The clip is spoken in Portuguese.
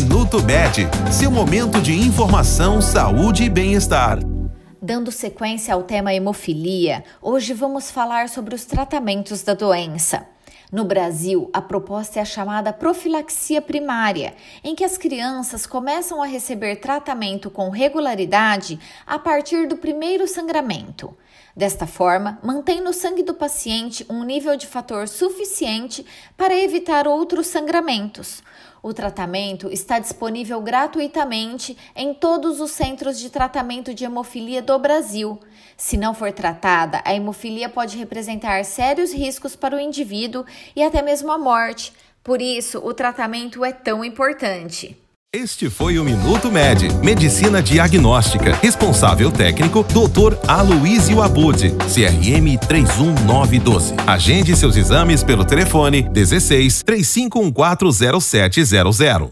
Minuto Med, seu momento de informação, saúde e bem-estar. Dando sequência ao tema hemofilia, hoje vamos falar sobre os tratamentos da doença. No Brasil, a proposta é a chamada profilaxia primária, em que as crianças começam a receber tratamento com regularidade a partir do primeiro sangramento. Desta forma, mantém no sangue do paciente um nível de fator suficiente para evitar outros sangramentos. O tratamento está disponível gratuitamente em todos os centros de tratamento de hemofilia do Brasil. Se não for tratada, a hemofilia pode representar sérios riscos para o indivíduo e até mesmo a morte. Por isso, o tratamento é tão importante. Este foi o Minuto Med, Medicina Diagnóstica. Responsável técnico, Dr. Aloysio Abud, CRM 31912. Agende seus exames pelo telefone 16 35140700.